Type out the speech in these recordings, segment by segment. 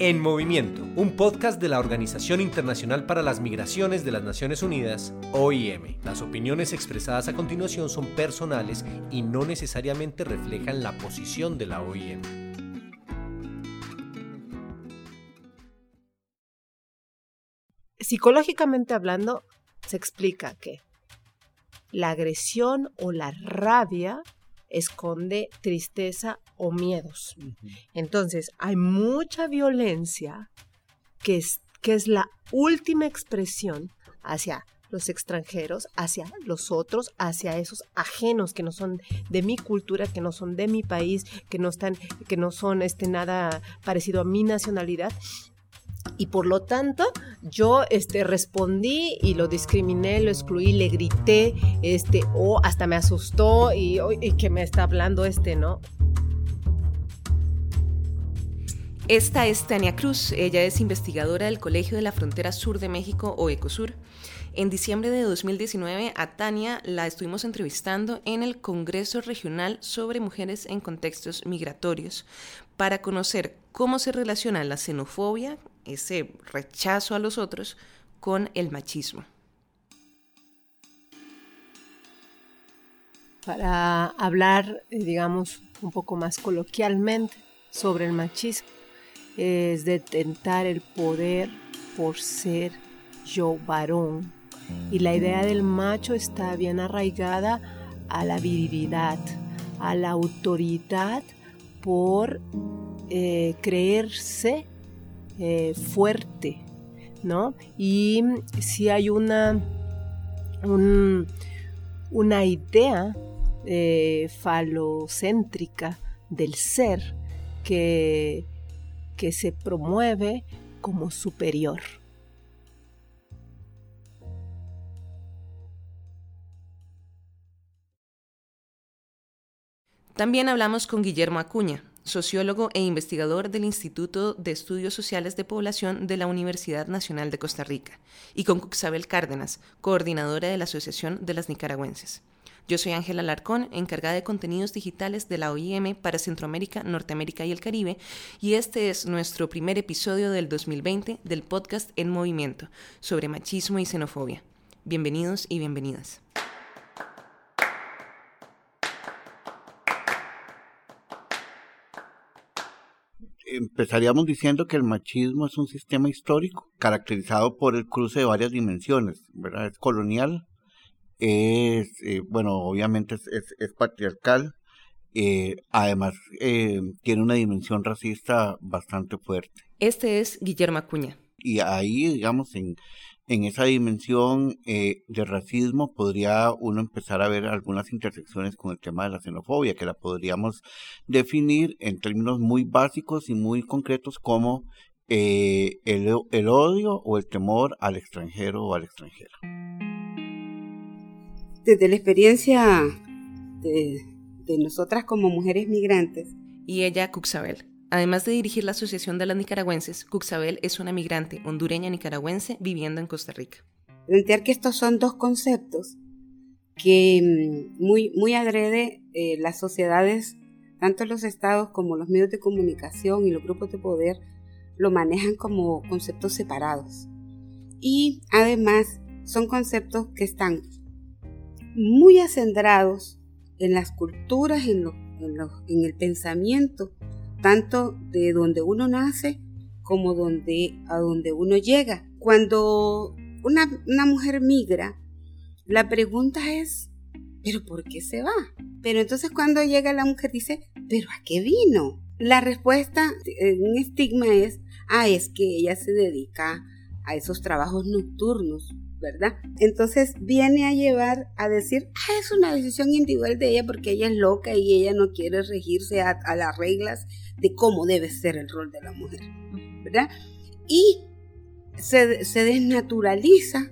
En Movimiento, un podcast de la Organización Internacional para las Migraciones de las Naciones Unidas, OIM. Las opiniones expresadas a continuación son personales y no necesariamente reflejan la posición de la OIM. Psicológicamente hablando, se explica que la agresión o la rabia esconde tristeza o miedos. Entonces, hay mucha violencia que es, que es la última expresión hacia los extranjeros, hacia los otros, hacia esos ajenos que no son de mi cultura, que no son de mi país, que no están, que no son este nada parecido a mi nacionalidad y por lo tanto yo este, respondí y lo discriminé, lo excluí, le grité, este, o hasta me asustó y, y que me está hablando este, ¿no? Esta es Tania Cruz, ella es investigadora del Colegio de la Frontera Sur de México o ECOSUR. En diciembre de 2019 a Tania la estuvimos entrevistando en el Congreso Regional sobre Mujeres en Contextos Migratorios para conocer cómo se relaciona la xenofobia ese rechazo a los otros con el machismo. Para hablar, eh, digamos, un poco más coloquialmente sobre el machismo, es detentar el poder por ser yo varón. Y la idea del macho está bien arraigada a la virilidad, a la autoridad por eh, creerse eh, fuerte, ¿no? Y si hay una, una idea eh, falocéntrica del ser que, que se promueve como superior. También hablamos con Guillermo Acuña, sociólogo e investigador del Instituto de Estudios Sociales de Población de la Universidad Nacional de Costa Rica, y con Cuxabel Cárdenas, coordinadora de la Asociación de las Nicaragüenses. Yo soy Ángela Larcón, encargada de contenidos digitales de la OIM para Centroamérica, Norteamérica y el Caribe, y este es nuestro primer episodio del 2020 del podcast En Movimiento sobre machismo y xenofobia. Bienvenidos y bienvenidas. empezaríamos diciendo que el machismo es un sistema histórico caracterizado por el cruce de varias dimensiones, ¿verdad? Es colonial, es, eh, bueno, obviamente es, patriarcal, eh, además eh, tiene una dimensión racista bastante fuerte. Este es Guillermo Acuña. Y ahí, digamos, en, en esa dimensión eh, de racismo podría uno empezar a ver algunas intersecciones con el tema de la xenofobia, que la podríamos definir en términos muy básicos y muy concretos como eh, el, el, odio o el temor al extranjero o a la extranjera. Desde la experiencia de, de nosotras como mujeres migrantes. Y ella, Cuxabel. Además de dirigir la Asociación de las Nicaragüenses, Cuxabel es una migrante hondureña nicaragüense viviendo en Costa Rica. Plantear que estos son dos conceptos que mm, muy, muy agrede eh, las sociedades, tanto los estados como los medios de comunicación y los grupos de poder, lo manejan como conceptos separados. Y además son conceptos que están muy acendrados en las culturas, en, en el pensamiento tanto de donde uno nace como donde, a donde uno llega. Cuando una, una mujer migra, la pregunta es, ¿pero por qué se va? Pero entonces cuando llega la mujer dice, ¿pero a qué vino? La respuesta, un estigma es, ah, es que ella se dedica a esos trabajos nocturnos, Entonces viene a llevar a decir, ah, es una decisión individual de ella porque ella es loca y ella no quiere regirse a, las reglas de cómo debe ser el rol de la mujer. Y se, desnaturaliza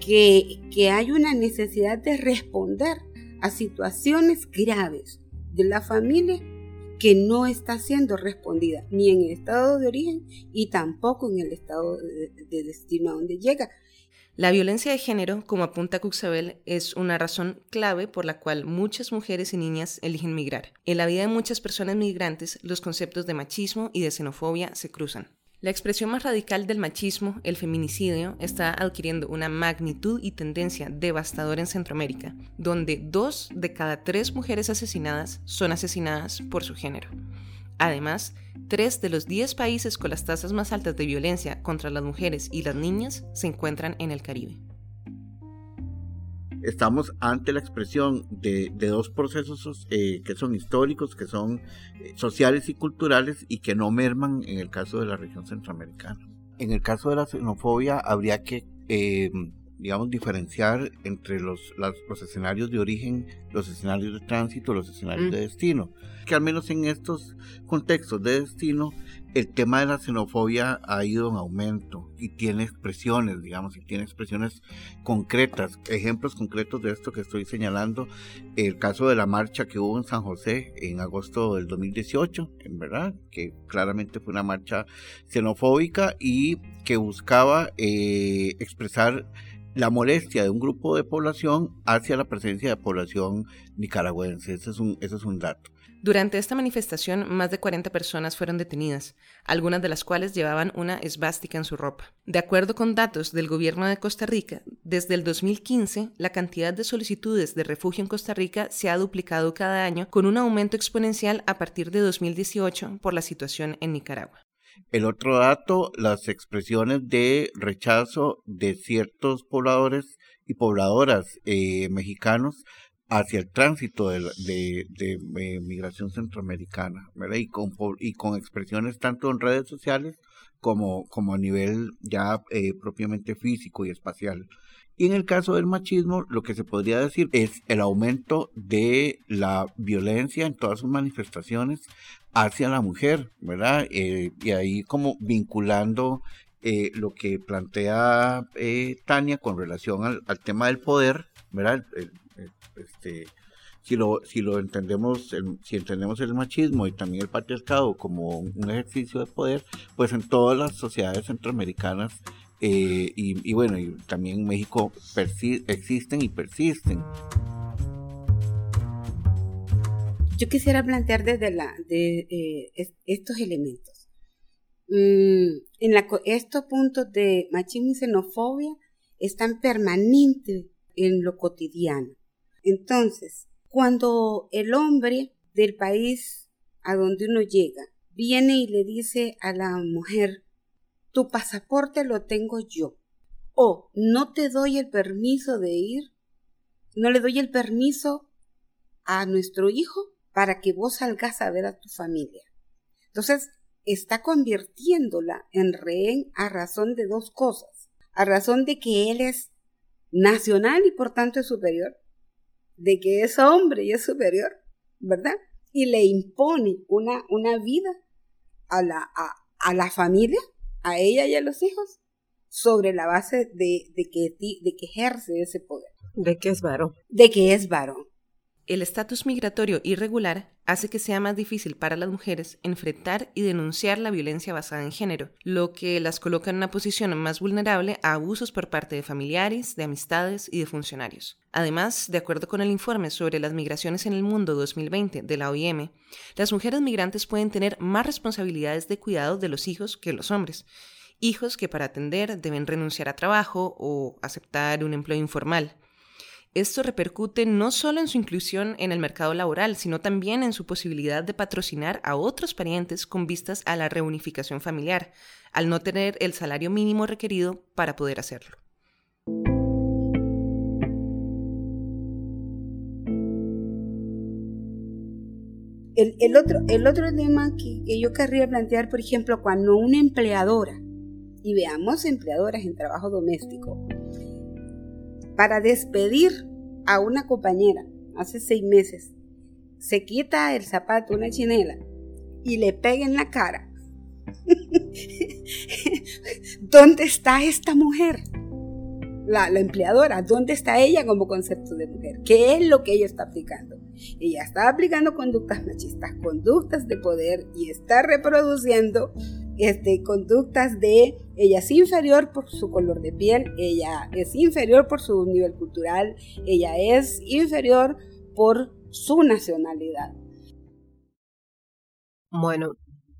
que hay una necesidad de responder a situaciones graves de la familia que no está siendo respondida ni en el estado de origen y tampoco en el estado de, destino a donde llega. La violencia de género, como apunta Cuxabel, es una razón clave por la cual muchas mujeres y niñas eligen migrar. En la vida de muchas personas migrantes, los conceptos de machismo y de xenofobia se cruzan. La expresión más radical del machismo, el feminicidio, está adquiriendo una magnitud y tendencia devastadora en Centroamérica, donde dos de cada tres mujeres asesinadas son asesinadas por su género. Además, tres de los diez países con las tasas más altas de violencia contra las mujeres y las niñas se encuentran en el Caribe. Estamos ante la expresión de, dos procesos eh, que son históricos, que son eh, sociales y culturales y que no merman en el caso de la región centroamericana. En el caso de la xenofobia habría que eh, digamos, diferenciar entre los, los escenarios de origen, los escenarios de tránsito, los escenarios de destino. Que al menos en estos contextos de destino, el tema de la xenofobia ha ido en aumento y tiene expresiones, digamos, y tiene expresiones concretas, ejemplos concretos de esto que estoy señalando, el caso de la marcha que hubo en San José en agosto del 2018, en verdad, que claramente fue una marcha xenofóbica y que buscaba eh, expresar la molestia de un grupo de población hacia la presencia de población nicaragüense. Ese es un, ese es un dato. Durante esta manifestación, más de 40 personas fueron detenidas, algunas de las cuales llevaban una esvástica en su ropa. De acuerdo con datos del gobierno de Costa Rica, desde el 2015, la cantidad de solicitudes de refugio en Costa Rica se ha duplicado cada año, con un aumento exponencial a partir de 2018 por la situación en Nicaragua. El otro dato, las expresiones de rechazo de ciertos pobladores y pobladoras eh, mexicanos hacia el tránsito de, de, migración centroamericana, Y con, y con expresiones tanto en redes sociales como, como a nivel ya eh, propiamente físico y espacial. Y en el caso del machismo, lo que se podría decir es el aumento de la violencia en todas sus manifestaciones hacia la mujer, ¿verdad? Eh, y ahí como vinculando eh, lo que plantea eh, Tania con relación al, tema del poder, ¿verdad? Este, si lo, si lo entendemos, si entendemos el machismo y también el patriarcado como un ejercicio de poder, pues en todas las sociedades centroamericanas y, y, bueno, y también en México existen y persisten. Yo quisiera plantear desde la, de, eh, estos elementos. Mm, en la, estos puntos de machismo y xenofobia están permanentes en lo cotidiano. Entonces, cuando el hombre del país a donde uno llega viene y le dice a la mujer, tu pasaporte lo tengo yo, o no te doy el permiso de ir, no le doy el permiso a nuestro hijo para que vos salgas a ver a tu familia. Entonces, está convirtiéndola en rehén a razón de dos cosas. A razón de que él es nacional y por tanto es superior, de que es hombre y es superior, ¿verdad? Y le impone una, una vida a la, a, la familia, a ella y a los hijos, sobre la base de, de, que, de que ejerce ese poder. De que es varón. De que es varón. El estatus migratorio irregular hace que sea más difícil para las mujeres enfrentar y denunciar la violencia basada en género, lo que las coloca en una posición más vulnerable a abusos por parte de familiares, de amistades y de funcionarios. Además, de acuerdo con el informe sobre las migraciones en el mundo 2020 de la OIM, las mujeres migrantes pueden tener más responsabilidades de cuidado de los hijos que los hombres, hijos que para atender deben renunciar a trabajo o aceptar un empleo informal. Esto repercute no solo en su inclusión en el mercado laboral, sino también en su posibilidad de patrocinar a otros parientes con vistas a la reunificación familiar, al no tener el salario mínimo requerido para poder hacerlo. El, otro, el otro tema que, que yo querría plantear, por ejemplo, cuando una empleadora, y veamos empleadoras en trabajo doméstico, para despedir a una compañera hace seis meses, se quita el zapato, una chinela, y le pega en la cara. ¿Dónde está esta mujer? La, la, empleadora, ¿dónde está ella como concepto de mujer? ¿Qué es lo que ella está aplicando? Ella está aplicando conductas machistas, conductas de poder y está reproduciendo este, conductas de ella es inferior por su color de piel, ella es inferior por su nivel cultural, ella es inferior por su nacionalidad. Bueno,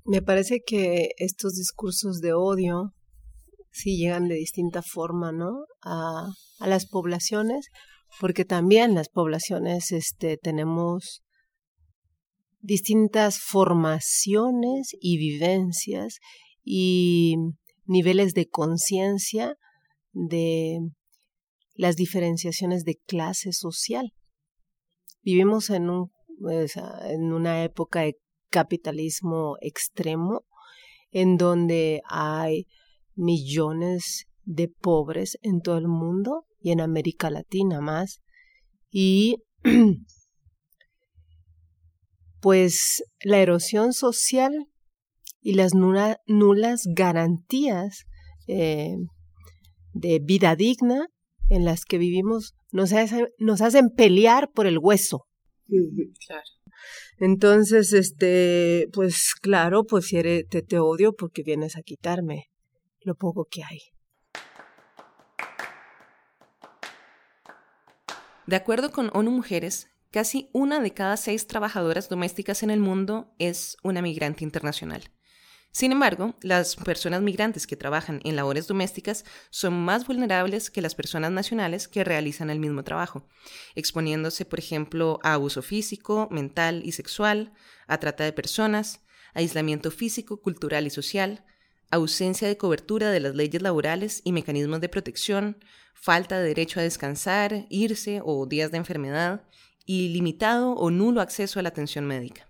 me parece que estos discursos de odio sí llegan de distinta forma, ¿no? A, a las poblaciones, porque también las poblaciones este, tenemos distintas formaciones y vivencias y niveles de conciencia de las diferenciaciones de clase social. Vivimos en, un, en una época de capitalismo extremo en donde hay millones de pobres en todo el mundo y en América Latina más. Y pues la erosión social y las nulas garantías eh, de vida digna en las que vivimos nos, nos hacen pelear por el hueso. Claro. Entonces, este, pues claro, pues si eres, te, te odio porque vienes a quitarme lo poco que hay. De acuerdo con ONU Mujeres, casi una de cada seis trabajadoras domésticas en el mundo es una migrante internacional. Sin embargo, las personas migrantes que trabajan en labores domésticas son más vulnerables que las personas nacionales que realizan el mismo trabajo, exponiéndose, por ejemplo, a abuso físico, mental y sexual, a trata de personas, aislamiento físico, cultural y social, ausencia de cobertura de las leyes laborales y mecanismos de protección, falta de derecho a descansar, irse o días de enfermedad, y limitado o nulo acceso a la atención médica.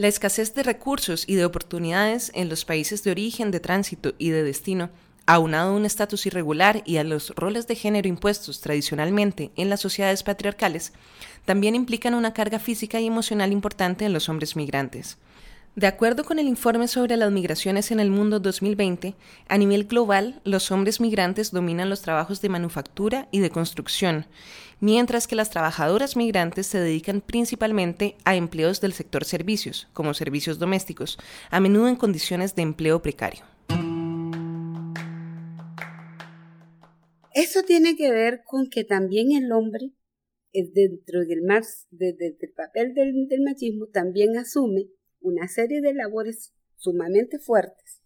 La escasez de recursos y de oportunidades en los países de origen, de tránsito y de destino, aunado a un estatus irregular y a los roles de género impuestos tradicionalmente en las sociedades patriarcales, también implican una carga física y emocional importante en los hombres migrantes. De acuerdo con el informe sobre las migraciones en el mundo 2020, a nivel global, los hombres migrantes dominan los trabajos de manufactura y de construcción, mientras que las trabajadoras migrantes se dedican principalmente a empleos del sector servicios, como servicios domésticos, a menudo en condiciones de empleo precario. Eso tiene que ver con que también el hombre, eh, dentro del, papel del machismo, también asume una serie de labores sumamente fuertes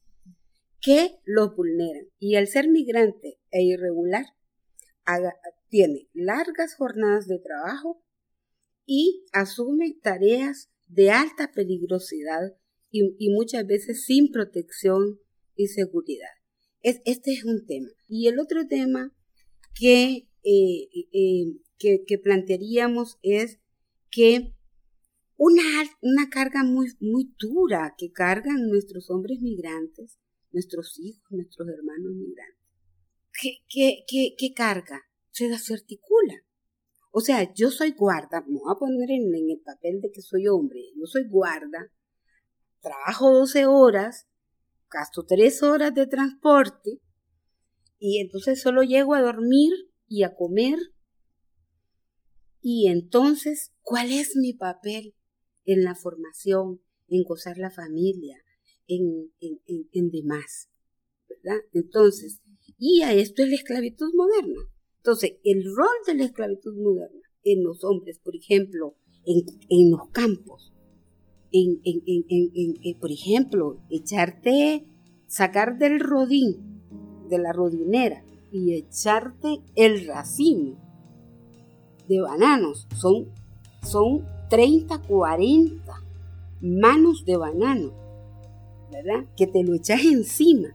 que lo vulneran. Y el ser migrante e irregular tiene largas jornadas de trabajo y asume tareas de alta peligrosidad y, muchas veces sin protección y seguridad. Es, este es un tema. Y el otro tema que, eh, eh, que, que plantearíamos es que una, una carga muy, muy dura que cargan nuestros hombres migrantes, nuestros hijos, nuestros hermanos migrantes. ¿Qué, qué, qué, qué carga? Se desarticula. O sea, yo soy guarda, me voy a poner en, en, el papel de que soy hombre, yo soy guarda, trabajo 12 horas, gasto 3 horas de transporte y entonces solo llego a dormir y a comer. Y entonces, ¿cuál es mi papel? En la formación, en gozar la familia, en, en, demás. ¿verdad? Entonces, y a esto es la esclavitud moderna. Entonces, el rol de la esclavitud moderna en los hombres, por ejemplo, en, los campos, en, en, por ejemplo, echarte, sacar del rodín, de la rodinera, y echarte el racimo de bananos, son, son 30, 40 manos de banano, ¿verdad? Que te lo echas encima.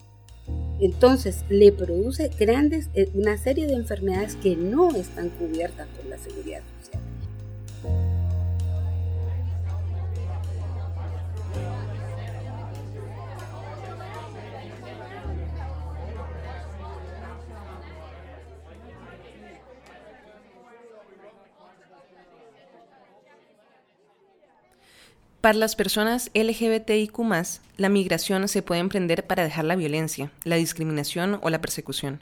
Entonces le produce grandes, eh, una serie de enfermedades que no están cubiertas por la seguridad Para las personas LGBTIQ, la migración se puede emprender para dejar la violencia, la discriminación o la persecución.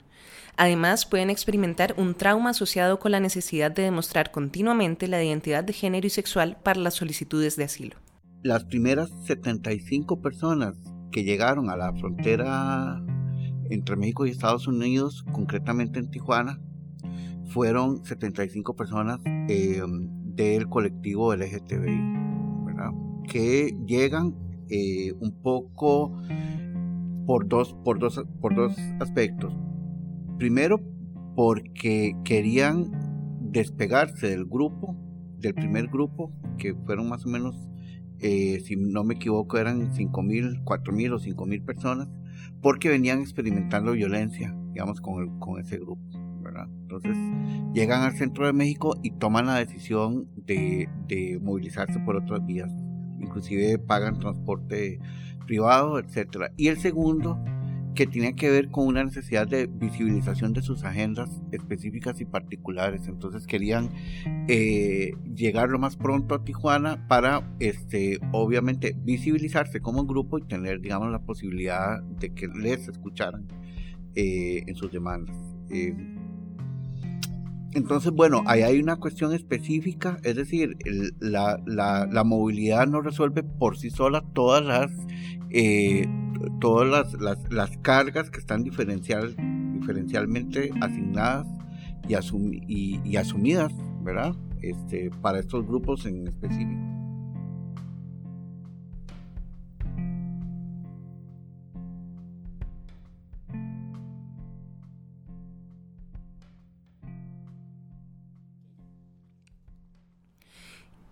Además, pueden experimentar un trauma asociado con la necesidad de demostrar continuamente la identidad de género y sexual para las solicitudes de asilo. Las primeras 75 personas que llegaron a la frontera entre México y Estados Unidos, concretamente en Tijuana, fueron 75 personas eh, del colectivo LGTBI. Que llegan eh, un poco por dos, por, dos, por dos aspectos. Primero, porque querían despegarse del grupo, del primer grupo, que fueron más o menos, eh, si no me equivoco, eran 5.000, 4.000 o 5.000 personas, porque venían experimentando violencia, digamos, con, con ese grupo. Entonces llegan al centro de México y toman la decisión de, de movilizarse por otras vías inclusive pagan transporte privado, etcétera. Y el segundo, que tiene que ver con una necesidad de visibilización de sus agendas específicas y particulares. Entonces querían eh, llegar lo más pronto a Tijuana para, este, obviamente, visibilizarse como grupo y tener, digamos, la posibilidad de que les escucharan eh, en sus demandas. Eh, entonces, bueno, ahí hay una cuestión específica, es decir, la, la, movilidad no resuelve por sí sola todas las, eh, todas las, las, cargas que están diferencial, diferencialmente asignadas y, y, y asumidas, ¿verdad? Este, para estos grupos en específico.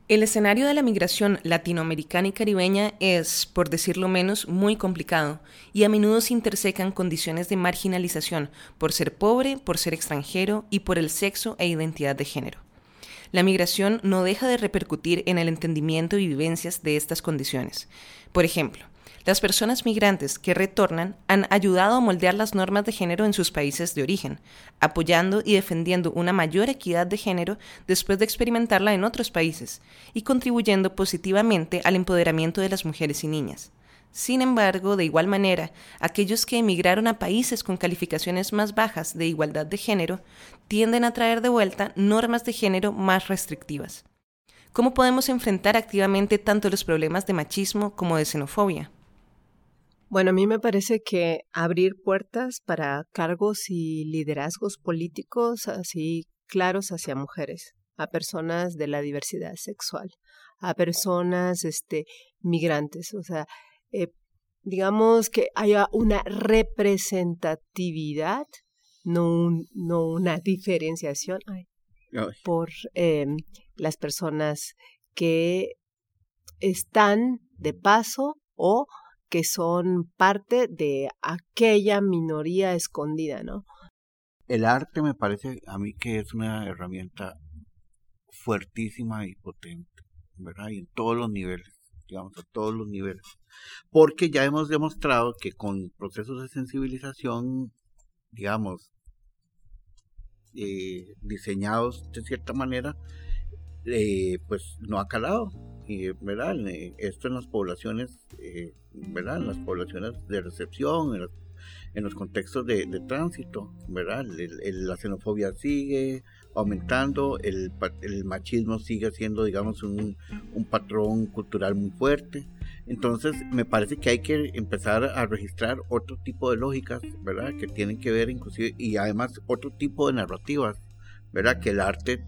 El escenario de la migración latinoamericana y caribeña es, por decirlo menos, muy complicado y a menudo se intersecan condiciones de marginalización por ser pobre, por ser extranjero y por el sexo e identidad de género. La migración no deja de repercutir en el entendimiento y vivencias de estas condiciones. Por ejemplo, las personas migrantes que retornan han ayudado a moldear las normas de género en sus países de origen, apoyando y defendiendo una mayor equidad de género después de experimentarla en otros países, y contribuyendo positivamente al empoderamiento de las mujeres y niñas. Sin embargo, de igual manera, aquellos que emigraron a países con calificaciones más bajas de igualdad de género tienden a traer de vuelta normas de género más restrictivas. ¿Cómo podemos enfrentar activamente tanto los problemas de machismo como de xenofobia? Bueno, a mí me parece que abrir puertas para cargos y liderazgos políticos así claros hacia mujeres, a personas de la diversidad sexual, a personas este, migrantes, o sea, eh, digamos que haya una representatividad, no, no una diferenciación por em, las personas que están de paso o que son parte de aquella minoría escondida, ¿no? El arte me parece a mí que es una herramienta fuertísima y potente, ¿verdad? Y en todos los niveles, digamos, a todos los niveles. Porque ya hemos demostrado que con procesos de sensibilización, digamos, eh, diseñados de cierta manera, eh, pues no ha calado. Y, ¿verdad? Esto en las poblaciones, eh, ¿verdad? En las poblaciones de recepción, en los, contextos de, tránsito, ¿verdad? la xenofobia sigue aumentando, el, el, machismo sigue siendo, digamos, un, un patrón cultural muy fuerte. Entonces, me parece que hay que empezar a registrar otro tipo de lógicas, ¿verdad? Que tienen que ver inclusive, y además otro tipo de narrativas, ¿verdad? Que el arte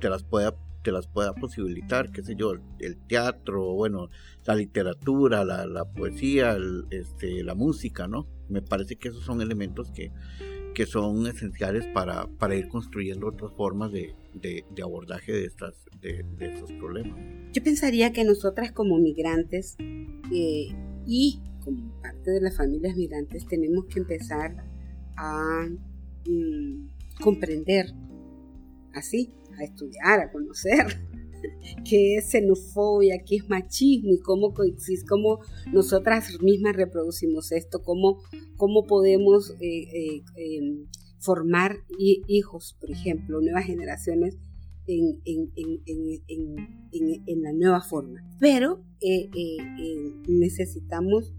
te las pueda te las pueda posibilitar, qué sé yo, el, teatro, bueno, la literatura, la, poesía, este, la música, ¿no? Me parece que esos son elementos que, que son esenciales para, para ir construyendo otras formas de, abordaje de, estas, de, estos problemas. Yo pensaría que nosotras como migrantes eh, y como parte de las familias migrantes tenemos que empezar a mm, comprender así a estudiar, a conocer qué es xenofobia, qué es machismo y cómo coexiste, cómo nosotras mismas reproducimos esto, cómo, cómo podemos eh, eh, em, formar hijos, por ejemplo, nuevas generaciones en, la nueva forma. Pero eh, eh, eh, necesitamos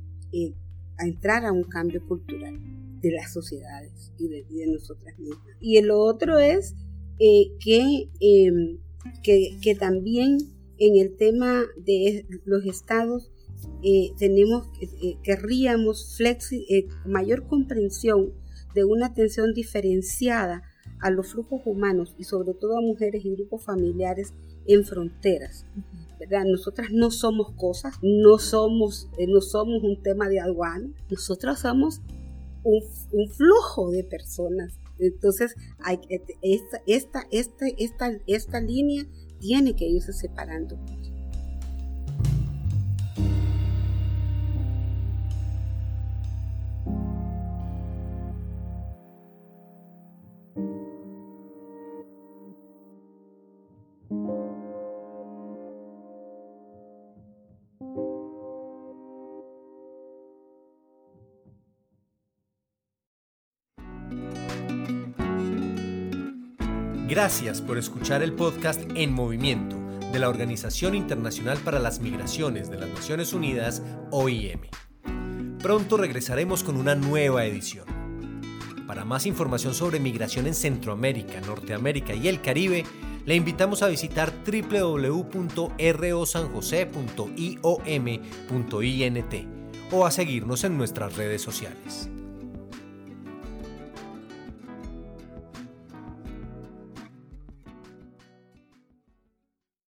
entrar a un cambio cultural de las sociedades y de, nosotras mismas. Y el otro es que, que, que, también en el tema de los estados tenemos, querríamos flexi, mayor comprensión de una atención diferenciada a los flujos humanos y sobre todo a mujeres y grupos familiares en fronteras. ¿verdad? Nosotras no somos cosas, no somos, eh, no somos un tema de aduana, nosotros somos un, un flujo de personas. Entonces, hay, esta, esta, esta, esta, esta línea tiene que irse separando. Gracias por escuchar el podcast En Movimiento de la Organización Internacional para las Migraciones de las Naciones Unidas, OIM. Pronto regresaremos con una nueva edición. Para más información sobre migración en Centroamérica, Norteamérica y el Caribe, le invitamos a visitar www.rosanjose.iom.int o a seguirnos en nuestras redes sociales.